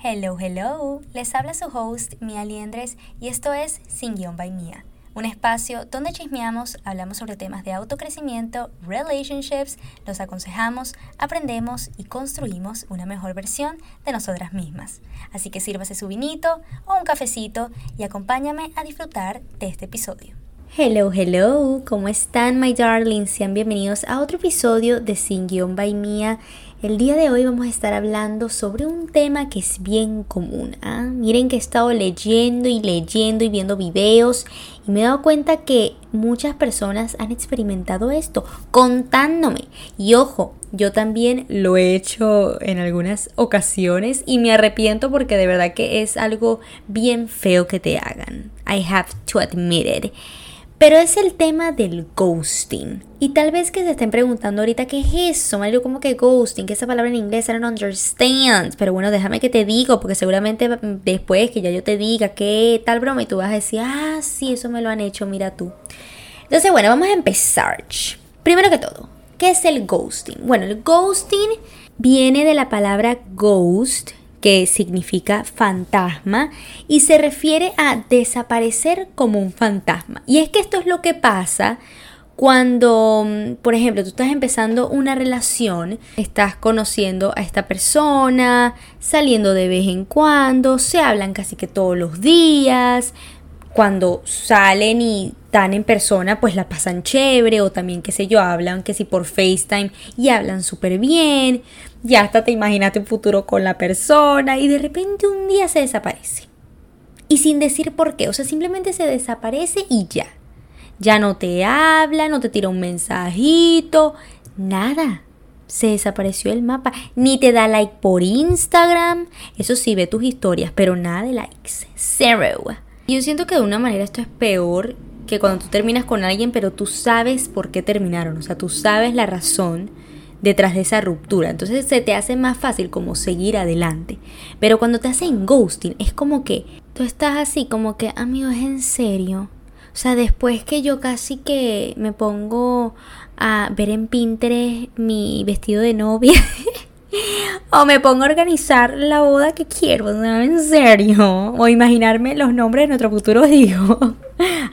Hello, hello. Les habla su host, Mia Liendres, y esto es Sin Guión by Mia, un espacio donde chismeamos, hablamos sobre temas de autocrecimiento, relationships, los aconsejamos, aprendemos y construimos una mejor versión de nosotras mismas. Así que sírvase su vinito o un cafecito y acompáñame a disfrutar de este episodio. Hello, hello, ¿cómo están, my darlings? Sean bienvenidos a otro episodio de Sin Guión by Mia. El día de hoy vamos a estar hablando sobre un tema que es bien común. ¿ah? Miren que he estado leyendo y leyendo y viendo videos y me he dado cuenta que muchas personas han experimentado esto contándome. Y ojo, yo también lo he hecho en algunas ocasiones y me arrepiento porque de verdad que es algo bien feo que te hagan. I have to admit it. Pero es el tema del ghosting. Y tal vez que se estén preguntando ahorita qué es eso, Mario, como que ghosting, que esa palabra en inglés I don't understand. Pero bueno, déjame que te digo, porque seguramente después que ya yo te diga qué tal broma y tú vas a decir, ah, sí, eso me lo han hecho, mira tú. Entonces, bueno, vamos a empezar. Primero que todo, ¿qué es el ghosting? Bueno, el ghosting viene de la palabra ghost, que significa fantasma y se refiere a desaparecer como un fantasma. Y es que esto es lo que pasa cuando, mm, por ejemplo, tú estás empezando una relación, estás conociendo a esta persona, saliendo de vez en cuando, se hablan casi que todos los días, cuando salen y están en persona, pues la pasan chévere o también, qué sé yo, hablan que si por FaceTime y hablan súper bien, ya hasta te imaginaste un futuro con la persona y de repente un día se desaparece. Y sin decir por qué, o sea, simplemente se desaparece y ya. Ya no te habla, no te tira un mensajito, nada. Se desapareció el mapa. Ni te da like por Instagram. Eso sí, ve tus historias, pero nada de likes. Zero. Yo siento que de una manera esto es peor que cuando tú terminas con alguien, pero tú sabes por qué terminaron, o sea, tú sabes la razón detrás de esa ruptura. Entonces se te hace más fácil como seguir adelante. Pero cuando te hacen ghosting, es como que tú estás así, como que, amigo, es en serio. O sea, después que yo casi que me pongo a ver en Pinterest mi vestido de novia. O me pongo a organizar la boda que quiero, en serio. O imaginarme los nombres de nuestro futuro hijo.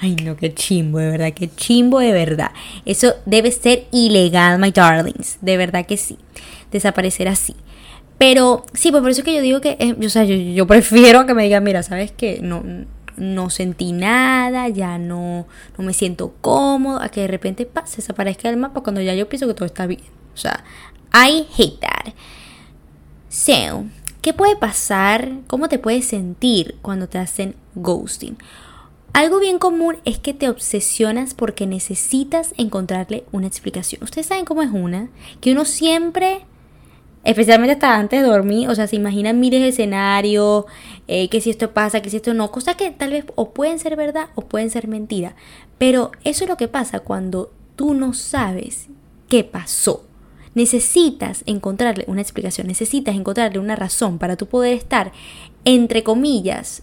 Ay, no, qué chimbo, de verdad, qué chimbo de verdad. Eso debe ser ilegal, my darlings. De verdad que sí. Desaparecer así. Pero sí, pues por eso es que yo digo que, eh, o sea, yo, prefiero que me digan, mira, ¿sabes qué? No, no sentí nada, ya no, no me siento cómodo, a que de repente se desaparezca el mapa cuando ya yo pienso que todo está bien. O sea, I hate that. So, ¿qué puede pasar? ¿Cómo te puedes sentir cuando te hacen ghosting? Algo bien común es que te obsesionas porque necesitas encontrarle una explicación. Ustedes saben cómo es una, que uno siempre, especialmente hasta antes de dormir, o sea, se imaginan miles de escenarios, eh, que si esto pasa, que si esto no, cosas que tal vez o pueden ser verdad o pueden ser mentira. Pero eso es lo que pasa cuando tú no sabes qué pasó necesitas encontrarle una explicación, necesitas encontrarle una razón para tú poder estar, entre comillas,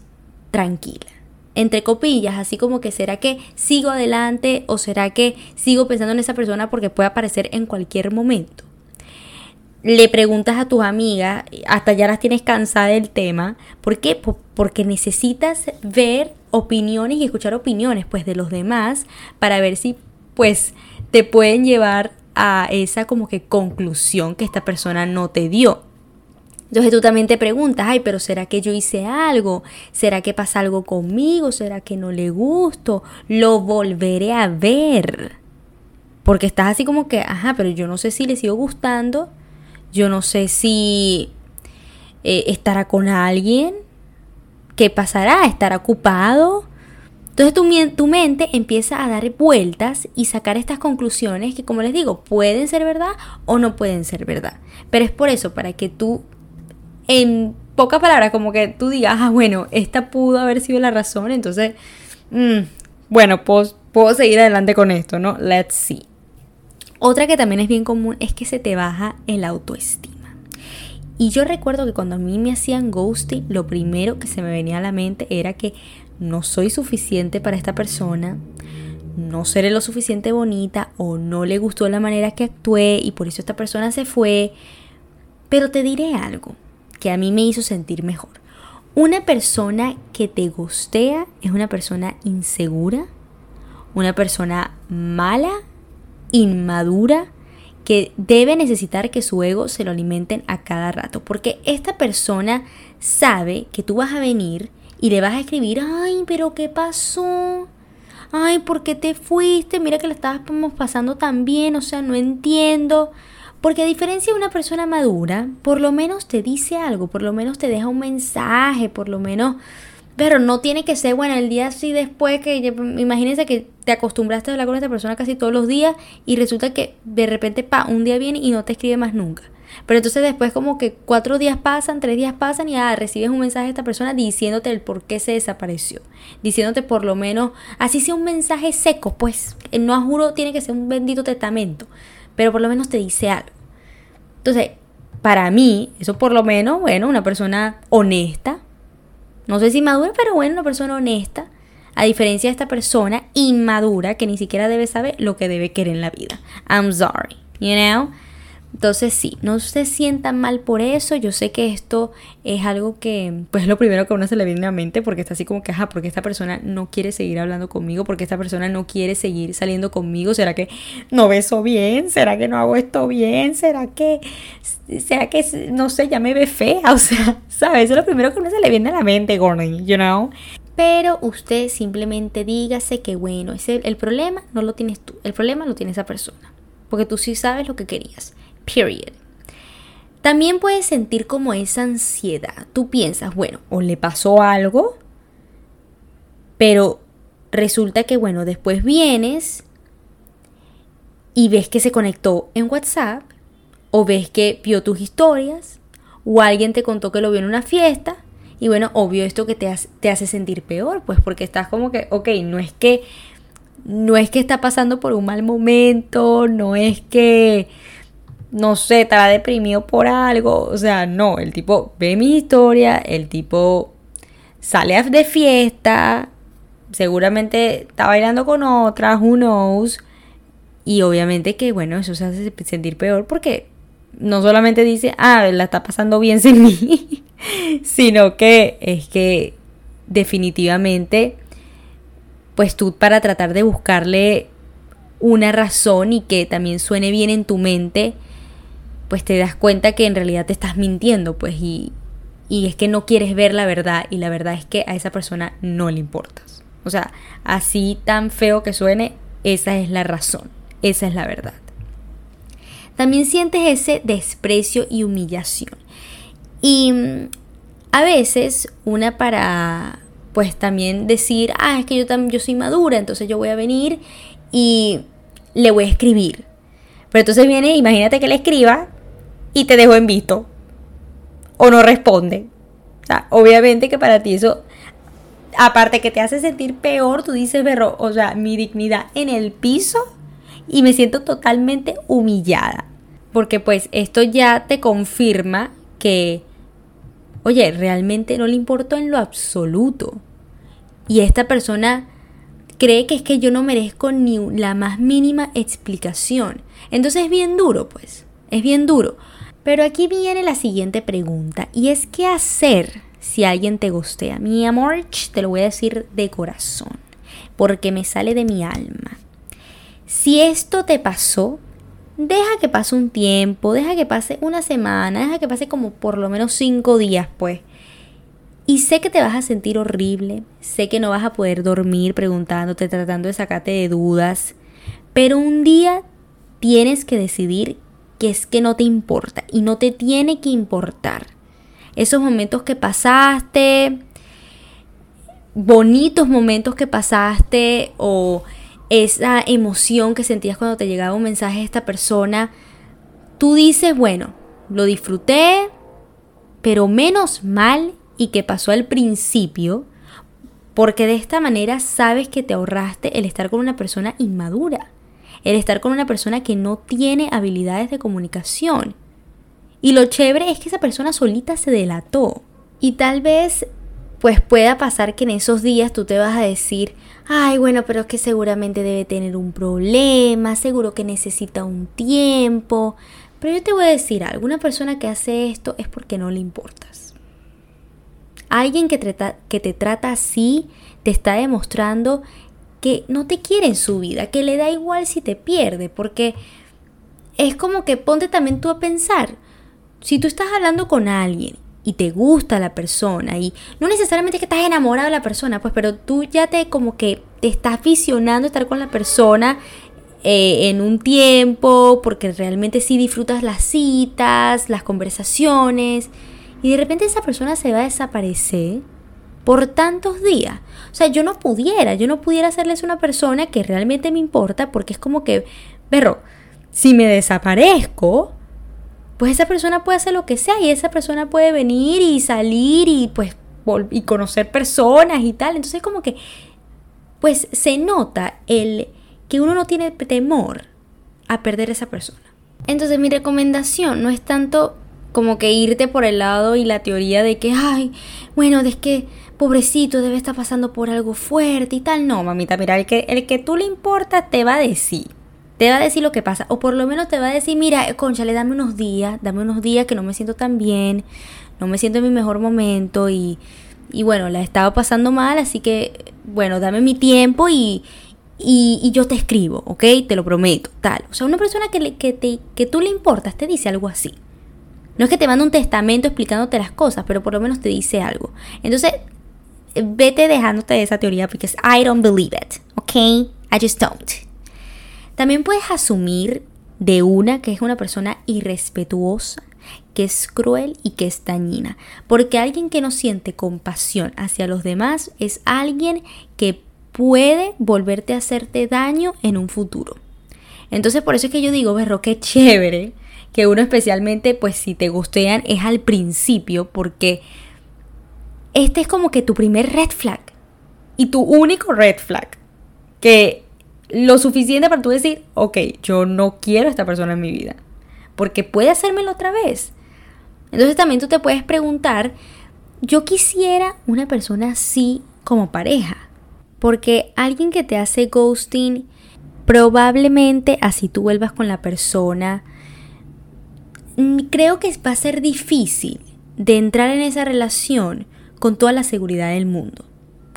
tranquila. Entre comillas, así como que será que sigo adelante o será que sigo pensando en esa persona porque puede aparecer en cualquier momento. Le preguntas a tus amigas, hasta ya las tienes cansada del tema. ¿Por qué? Porque necesitas ver opiniones y escuchar opiniones pues de los demás para ver si pues te pueden llevar a esa como que conclusión que esta persona no te dio. Entonces tú también te preguntas, ay, pero ¿será que yo hice algo? ¿Será que pasa algo conmigo? ¿Será que no le gusto? Lo volveré a ver. Porque estás así como que, ajá, pero yo no sé si le sigo gustando. Yo no sé si eh, estará con alguien. ¿Qué pasará? ¿Estará ocupado? Entonces tu, mente empieza a dar vueltas y sacar estas conclusiones que, como les digo, pueden ser verdad o no pueden ser verdad. Pero es por eso, para que tú, en pocas palabras, como que tú digas, ah, bueno, esta pudo haber sido la razón, entonces, mm, bueno, puedo, puedo seguir adelante con esto, ¿no? Let's see. Otra que también es bien común es que se te baja el autoestima. Y yo recuerdo que cuando a mí me hacían ghosting, lo primero que se me venía a la mente era que no soy suficiente para esta persona, no seré lo suficiente bonita o no le gustó la manera que actué y por eso esta persona se fue. Pero te diré algo, que a mí me hizo sentir mejor. Una persona que te gustea es una persona insegura, una persona mala, inmadura, que debe necesitar que su ego se lo alimenten a cada rato. Porque esta persona sabe que tú vas a venir y le vas a escribir, ay, pero ¿qué pasó? Ay, ¿por qué te fuiste? Mira que la estábamos pasando tan bien, o sea, no entiendo. Porque a diferencia de una persona madura, por lo menos te dice algo, por lo menos te deja un mensaje, por lo menos... Pero no tiene que ser, bueno, el día así después que, imagínense que te acostumbraste a hablar con esta persona casi todos los días y resulta que de repente, pa, un día viene y no te escribe más nunca. Pero entonces después como que cuatro días pasan, tres días pasan y ah, recibes un mensaje de esta persona diciéndote el por qué se desapareció. Diciéndote por lo menos, así sea un mensaje seco, pues no juro tiene que ser un bendito testamento pero por lo menos te dice algo. Entonces, para mí, eso por lo menos, bueno, una persona honesta, no sé si madura, pero bueno, una persona honesta, a diferencia de esta persona inmadura que ni siquiera debe saber lo que debe querer en la vida. I'm sorry, you know? Entonces sí, no se sientan mal por eso. Yo sé que esto es algo que, pues lo primero que a uno se le viene a la mente porque está así como que, ajá, porque esta persona no quiere seguir hablando conmigo, porque esta persona no quiere seguir saliendo conmigo. ¿Será que no beso bien? ¿Será que no hago esto bien? ¿Será que, será que, no sé, ya me ve fea? O sea, ¿sabes? Eso es lo primero que a uno se le viene a la mente, Gordon, you know? Pero usted simplemente dígase que, bueno, ese, el problema no lo tienes tú, el problema lo tiene esa persona, porque tú sí sabes lo que querías. Period. También puedes sentir como esa ansiedad. Tú piensas, bueno, o le pasó algo, pero resulta que, bueno, después vienes y ves que se conectó en WhatsApp, o ves que vio tus historias, o alguien te contó que lo vio en una fiesta, y bueno, obvio esto que te hace, te hace sentir peor, pues porque estás como que, ok, no es que, no es que está pasando por un mal momento, no es que no sé, estaba deprimido por algo. O sea, no, el tipo ve mi historia, el tipo sale de fiesta, seguramente está bailando con otras, who knows. Y obviamente que, bueno, eso se hace sentir peor porque no solamente dice, ah, la está pasando bien sin mí, sino que es que definitivamente, pues tú para tratar de buscarle una razón y que también suene bien en tu mente, pues te das cuenta que en realidad te estás mintiendo, pues y, y es que no quieres ver la verdad y la verdad es que a esa persona no le importas. O sea, así tan feo que suene, esa es la razón, esa es la verdad. También sientes ese desprecio y humillación. Y mm, a veces una para pues también decir, ah, es que yo, yo soy madura, entonces yo voy a venir y le voy a escribir. Pero entonces viene, imagínate que le escriba y te dejo en visto. O no responde. O sea, obviamente que para ti eso, aparte que te hace sentir peor, tú dices, berro, o sea, mi dignidad en el piso y me siento totalmente humillada. Porque pues esto ya te confirma que, oye, realmente no le importó en lo absoluto. Y esta persona cree que es que yo no merezco ni la más mínima explicación. Entonces es bien duro, pues. Es bien duro. Pero aquí viene la siguiente pregunta y es qué hacer si alguien te gustea. Mi amor, te lo voy a decir de corazón, porque me sale de mi alma. Si esto te pasó, deja que pase un tiempo, deja que pase una semana, deja que pase como por lo menos cinco días, pues. Y sé que te vas a sentir horrible, sé que no vas a poder dormir preguntándote, tratando de sacarte de dudas, pero un día tienes que decidir que es que no te importa y no te tiene que importar. Esos momentos que pasaste, bonitos momentos que pasaste o esa emoción que sentías cuando te llegaba un mensaje de esta persona, tú dices, bueno, lo disfruté, pero menos mal y que pasó al principio, porque de esta manera sabes que te ahorraste el estar con una persona inmadura el estar con una persona que no tiene habilidades de comunicación. Y lo chévere es que esa persona solita se delató. Y tal vez pues pueda pasar que en esos días tú te vas a decir, ay, bueno, pero es que seguramente debe tener un problema, seguro que necesita un tiempo. Pero yo te voy a decir algo, una persona que hace esto es porque no le importas. Alguien que, que te trata así te está demostrando que no te quiere en su vida, que le da igual si te pierde, porque es como que ponte también tú a pensar, si tú estás hablando con alguien y te gusta la persona y no necesariamente que estás enamorado de la persona, pues pero tú ya te como que te estás visionando estar con la persona eh, en un tiempo porque realmente sí disfrutas las citas, las conversaciones y de repente esa persona se va a desaparecer por tantos días. O sea, yo no pudiera, yo no pudiera hacerles una persona que realmente me importa porque es como que, perro, si me desaparezco, pues esa persona puede hacer lo que sea y esa persona puede venir y salir y pues y conocer personas y tal. Entonces como que pues se nota el que uno no tiene temor a perder a esa persona. Entonces mi recomendación no es tanto como que irte por el lado y la teoría de que, ay, bueno, es que pobrecito debe estar pasando por algo fuerte y tal. No, mamita, mira, el que, el que tú le importa te va a decir te va a decir lo que pasa, o por lo menos te va a decir, mira, le dame unos días, dame unos días que no me siento tan bien, no me siento en mi mejor momento y, y bueno, la he estado pasando mal, así que, bueno, dame mi tiempo y, y, yo te escribo, ¿ok? Te lo prometo, tal. O sea, una persona que, le, que, te, que tú le importas te dice algo así. No es que te mande un testamento explicándote las cosas, pero por lo menos te dice algo. Entonces, vete dejándote esa teoría porque I don't believe it, ¿ok? I just don't. También puedes asumir de una que es una persona irrespetuosa, que es cruel y que es dañina. Porque alguien que no siente compasión hacia los demás es alguien que puede volverte a hacerte daño en un futuro. Entonces por eso es que yo digo, berro, qué chévere que uno especialmente, pues si te gustean, es al principio, porque este es como que tu primer red flag y tu único red flag. Que lo suficiente para tú decir, ok, yo no quiero a esta persona en mi vida, porque puede hacérmelo otra vez. Entonces también tú te puedes preguntar, yo quisiera una persona así como pareja, porque alguien que te hace ghosting, probablemente así tú vuelvas con la persona, mm, creo que va a ser difícil de entrar en esa relación con toda la seguridad del mundo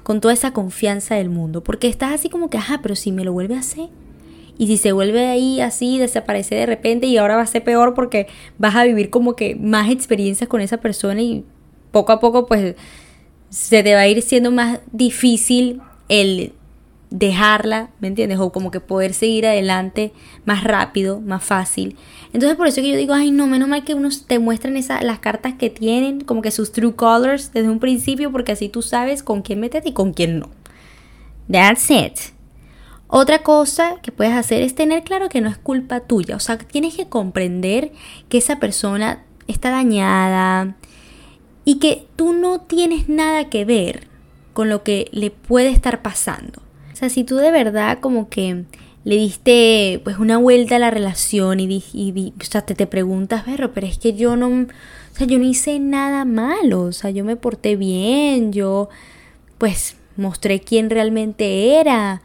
con toda esa confianza del mundo, porque estás así como que, ajá, pero si me lo vuelve a hacer, y si se vuelve ahí así, desaparece de repente y ahora va a ser peor porque vas a vivir como que más experiencias con esa persona y poco a poco pues se te va a ir siendo más difícil el dejarla, ¿me entiendes? O como que poder seguir adelante más rápido, más fácil. Entonces por eso que yo digo, ay no, menos mal que unos te muestran esa, las cartas que tienen, como que sus true colors desde un principio, porque así tú sabes con quién meterte y con quién no. That's it. Otra cosa que puedes hacer es tener claro que no es culpa tuya. O sea, tienes que comprender que esa persona está dañada y que tú no tienes nada que ver con lo que le puede estar pasando. O sea, si tú de verdad como que le diste pues una vuelta a la relación y, y, o sea, te, te preguntas, pero, pero es que yo no, o sea, yo no hice nada malo, o sea, yo me porté bien, yo pues mostré quién realmente era.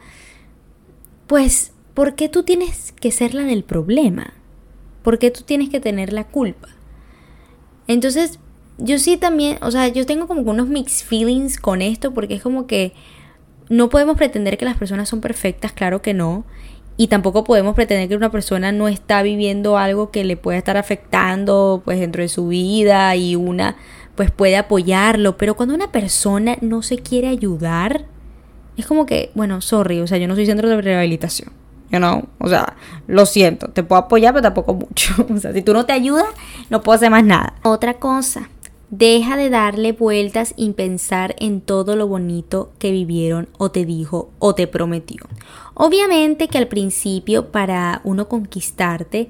Pues, ¿por qué tú tienes que ser la del problema? ¿Por qué tú tienes que tener la culpa? Entonces, yo sí también, o sea, yo tengo como unos mixed feelings con esto porque es como que no podemos pretender que las personas son perfectas, claro que no. Y tampoco podemos pretender que una persona no está viviendo algo que le pueda estar afectando pues dentro de su vida y una pues puede apoyarlo. Pero cuando una persona no se quiere ayudar, es como que, bueno, sorry, o sea, yo no soy centro de rehabilitación. You know? O sea, lo siento, te puedo apoyar, pero tampoco mucho. O sea, si tú no te ayudas, no puedo hacer más nada. Otra cosa, Deja de darle vueltas y pensar en todo lo bonito que vivieron o te dijo o te prometió. Obviamente que al principio para uno conquistarte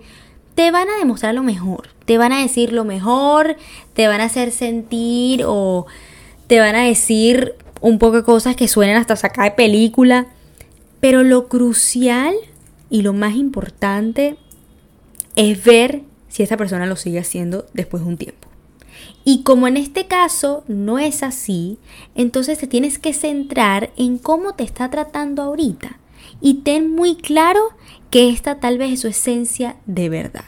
te van a demostrar lo mejor, te van a decir lo mejor, te van a hacer sentir o te van a decir un poco de cosas que suenan hasta sacar de película, pero lo crucial y lo más importante es ver si esa persona lo sigue haciendo después de un tiempo. Y como en este caso no es así, entonces te tienes que centrar en cómo te está tratando ahorita. Y ten muy claro que esta tal vez es su esencia de verdad.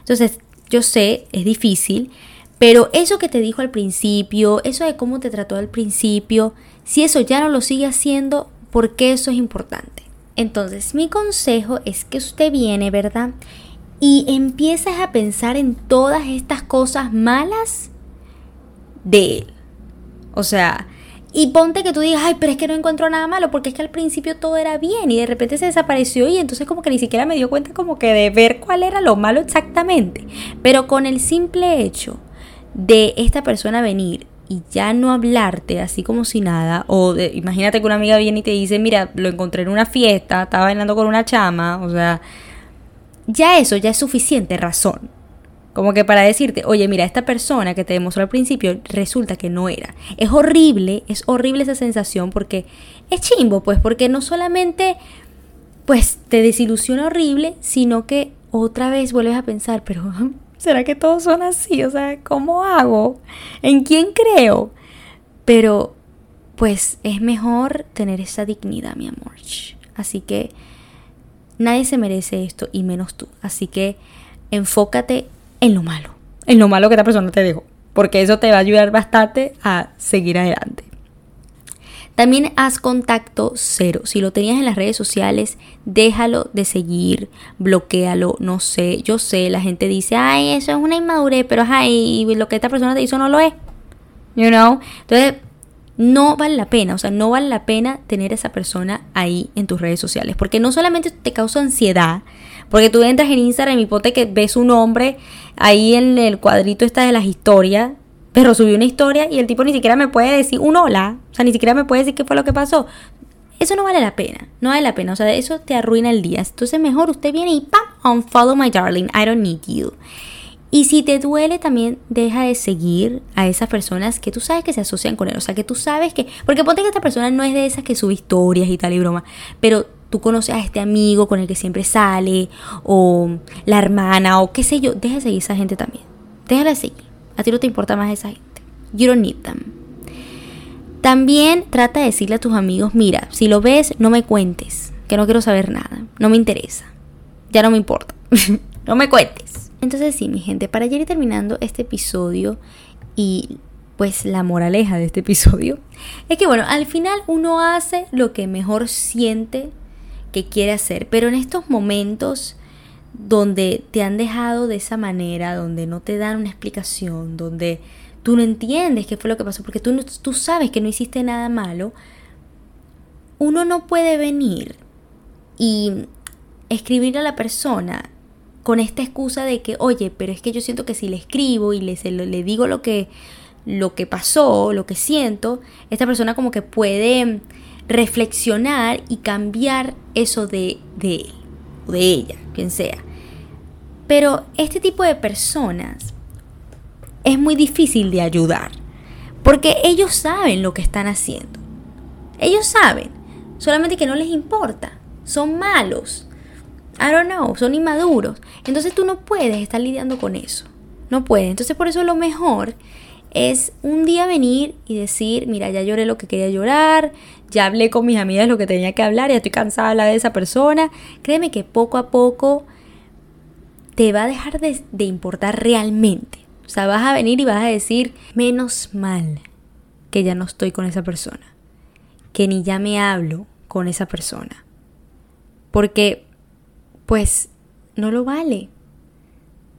Entonces, yo sé, es difícil, pero eso que te dijo al principio, eso de cómo te trató al principio, si eso ya no lo sigue haciendo, ¿por qué eso es importante? Entonces, mi consejo es que usted viene, ¿verdad? Y empiezas a pensar en todas estas cosas malas de él. O sea, y ponte que tú digas, ay, pero es que no encuentro nada malo, porque es que al principio todo era bien y de repente se desapareció y entonces como que ni siquiera me dio cuenta como que de ver cuál era lo malo exactamente. Pero con el simple hecho de esta persona venir y ya no hablarte así como si nada, o imagínate que una amiga viene y te dice, mira, lo encontré en una fiesta, estaba bailando con una chama, o sea, ya eso ya es suficiente razón. Como que para decirte, oye, mira, esta persona que te demostró al principio resulta que no era. Es horrible, es horrible esa sensación porque es chimbo, pues, porque no solamente, pues, te desilusiona horrible, sino que otra vez vuelves a pensar, pero ¿será que todos son así? O sea, ¿cómo hago? ¿En quién creo? Pero, pues, es mejor tener esa dignidad, mi amor. Así que nadie se merece esto y menos tú. Así que enfócate en lo malo, en lo malo que esta persona te dejó, porque eso te va a ayudar bastante a seguir adelante. También haz contacto cero. Si lo tenías en las redes sociales, déjalo de seguir, bloquealo, no sé. Yo sé, la gente dice, ay, eso es una inmadurez, pero ay, lo que esta persona te hizo no lo es. You know? Entonces, no vale la pena, o sea, no vale la pena tener a esa persona ahí en tus redes sociales, porque no solamente te causa ansiedad, porque tú entras en Instagram y ponte que ves un hombre ahí en el cuadrito está de las historias, pero subió una historia y el tipo ni siquiera me puede decir un hola, o sea, ni siquiera me puede decir qué fue lo que pasó. Eso no vale la pena, no vale la pena, o sea, eso te arruina el día. Entonces mejor usted viene y ¡pam! Unfollow my darling, I don't need you. Y si te duele también deja de seguir a esas personas que tú sabes que se asocian con él. O sea, que tú sabes que... Porque ponte que esta persona no es de esas que sube historias y tal y broma. Pero tú conoces a este amigo con el que siempre sale. O la hermana o qué sé yo. Deja de seguir a esa gente también. Déjala de seguir. A ti no te importa más esa gente. You don't need them. También trata de decirle a tus amigos, mira, si lo ves, no me cuentes. Que no quiero saber nada. No me interesa. Ya no me importa. no me cuentes. Entonces sí, mi gente, para ir terminando este episodio y pues la moraleja de este episodio es que bueno, al final uno hace lo que mejor siente que quiere hacer, pero en estos momentos donde te han dejado de esa manera, donde no te dan una explicación, donde tú no entiendes qué fue lo que pasó, porque tú, tú sabes que no hiciste nada malo, uno no puede venir y escribir a la persona con esta excusa de que, oye, pero es que yo siento que si le escribo y le, le digo lo que, lo que pasó, lo que siento, esta persona como que puede reflexionar y cambiar eso de, de él o de ella, quien sea. Pero este tipo de personas es muy difícil de ayudar, porque ellos saben lo que están haciendo. Ellos saben, solamente que no les importa, son malos. I don't know, son inmaduros. Entonces tú no puedes estar lidiando con eso. No puedes. Entonces por eso lo mejor es un día venir y decir, mira, ya lloré lo que quería llorar, ya hablé con mis amigas lo que tenía que hablar, ya estoy cansada de hablar de esa persona. Créeme que poco a poco te va a dejar de, de importar realmente. O sea, vas a venir y vas a decir, menos mal que ya no estoy con esa persona, que ni ya me hablo con esa persona. Porque pues no lo vale.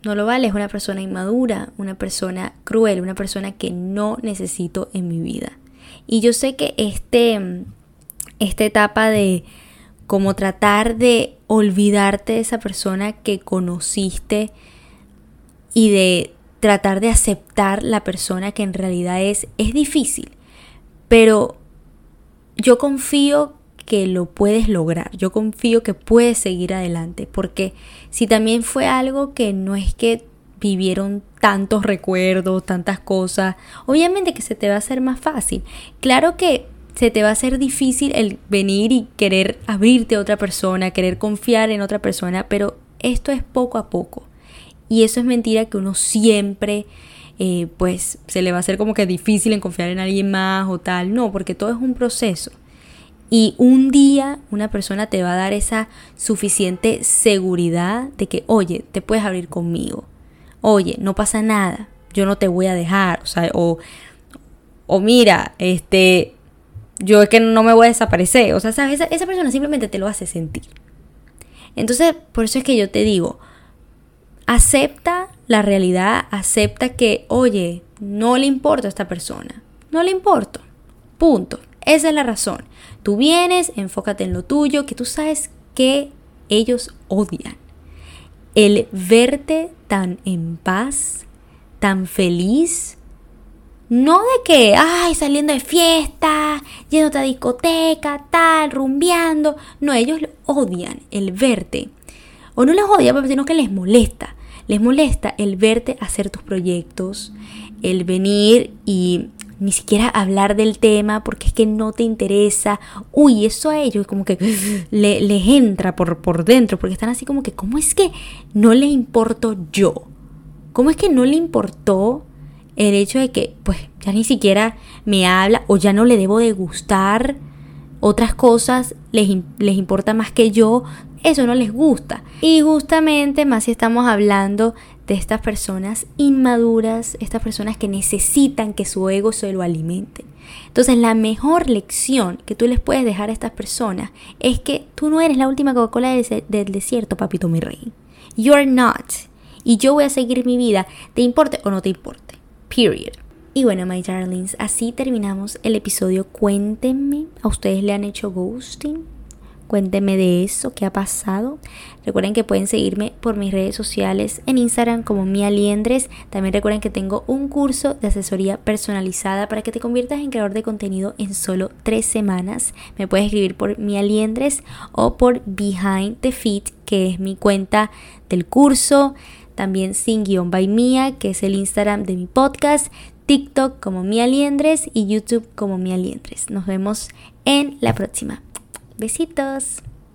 No lo vale, es una persona inmadura, una persona cruel, una persona que no necesito en mi vida. Y yo sé que este, esta etapa de como tratar de olvidarte de esa persona que conociste y de tratar de aceptar la persona que en realidad es, es difícil. Pero yo confío que lo puedes lograr. Yo confío que puedes seguir adelante, porque si también fue algo que no es que vivieron tantos recuerdos, tantas cosas, obviamente que se te va a hacer más fácil. Claro que se te va a hacer difícil el venir y querer abrirte a otra persona, querer confiar en otra persona, pero esto es poco a poco. Y eso es mentira que uno siempre, eh, pues, se le va a hacer como que difícil en confiar en alguien más o tal. No, porque todo es un proceso. Y un día una persona te va a dar esa suficiente seguridad de que, oye, te puedes abrir conmigo. oye, no pasa nada, yo no te voy a dejar, o sea, o, mira, este, yo es que no me voy a desaparecer, o sea, ¿sabes? Esa, esa persona simplemente te lo hace sentir. Entonces, por eso es que yo te digo, acepta la realidad, acepta que, oye, no le importa a esta persona, no le importa, punto. Esa es la razón. Tú vienes, enfócate en lo tuyo, que tú sabes que ellos odian. El verte tan en paz, tan feliz, no de que, ay, saliendo de fiesta, yéndote a discoteca, tal, rumbeando. No, ellos odian el verte. O no les odia, sino que les molesta. Les molesta el verte hacer tus proyectos, el venir y ni siquiera hablar del tema porque es que no te interesa. Uy, eso a ellos como que le, les entra por, por dentro porque están así como que, ¿cómo es que no le importo yo? ¿Cómo es que no le importó el hecho de que pues ya ni siquiera me habla o ya no le debo de gustar? Otras cosas les, les importa más que yo, eso no les gusta. Y justamente más si estamos hablando de estas personas inmaduras, estas personas que necesitan que su ego se lo alimente. Entonces la mejor lección que tú les puedes dejar a estas personas es que tú no eres la última Coca-Cola del desierto, papito mi rey. You're not. Y yo voy a seguir mi vida, te importe o no te importe. Period. Y bueno, my darlings, así terminamos el episodio. Cuéntenme, ¿a ustedes le han hecho ghosting? Cuéntenme de eso, qué ha pasado. Recuerden que pueden seguirme por mis redes sociales en Instagram como Mia Liendres. También recuerden que tengo un curso de asesoría personalizada para que te conviertas en creador de contenido en solo tres semanas. Me puedes escribir por Mia Liendres o por Behind the Feet, que es mi cuenta del curso. También sin guion by Mia, que es el Instagram de mi podcast. TikTok como Mia Liendres y YouTube como Mia Liendres. Nos vemos en la próxima. Besitos.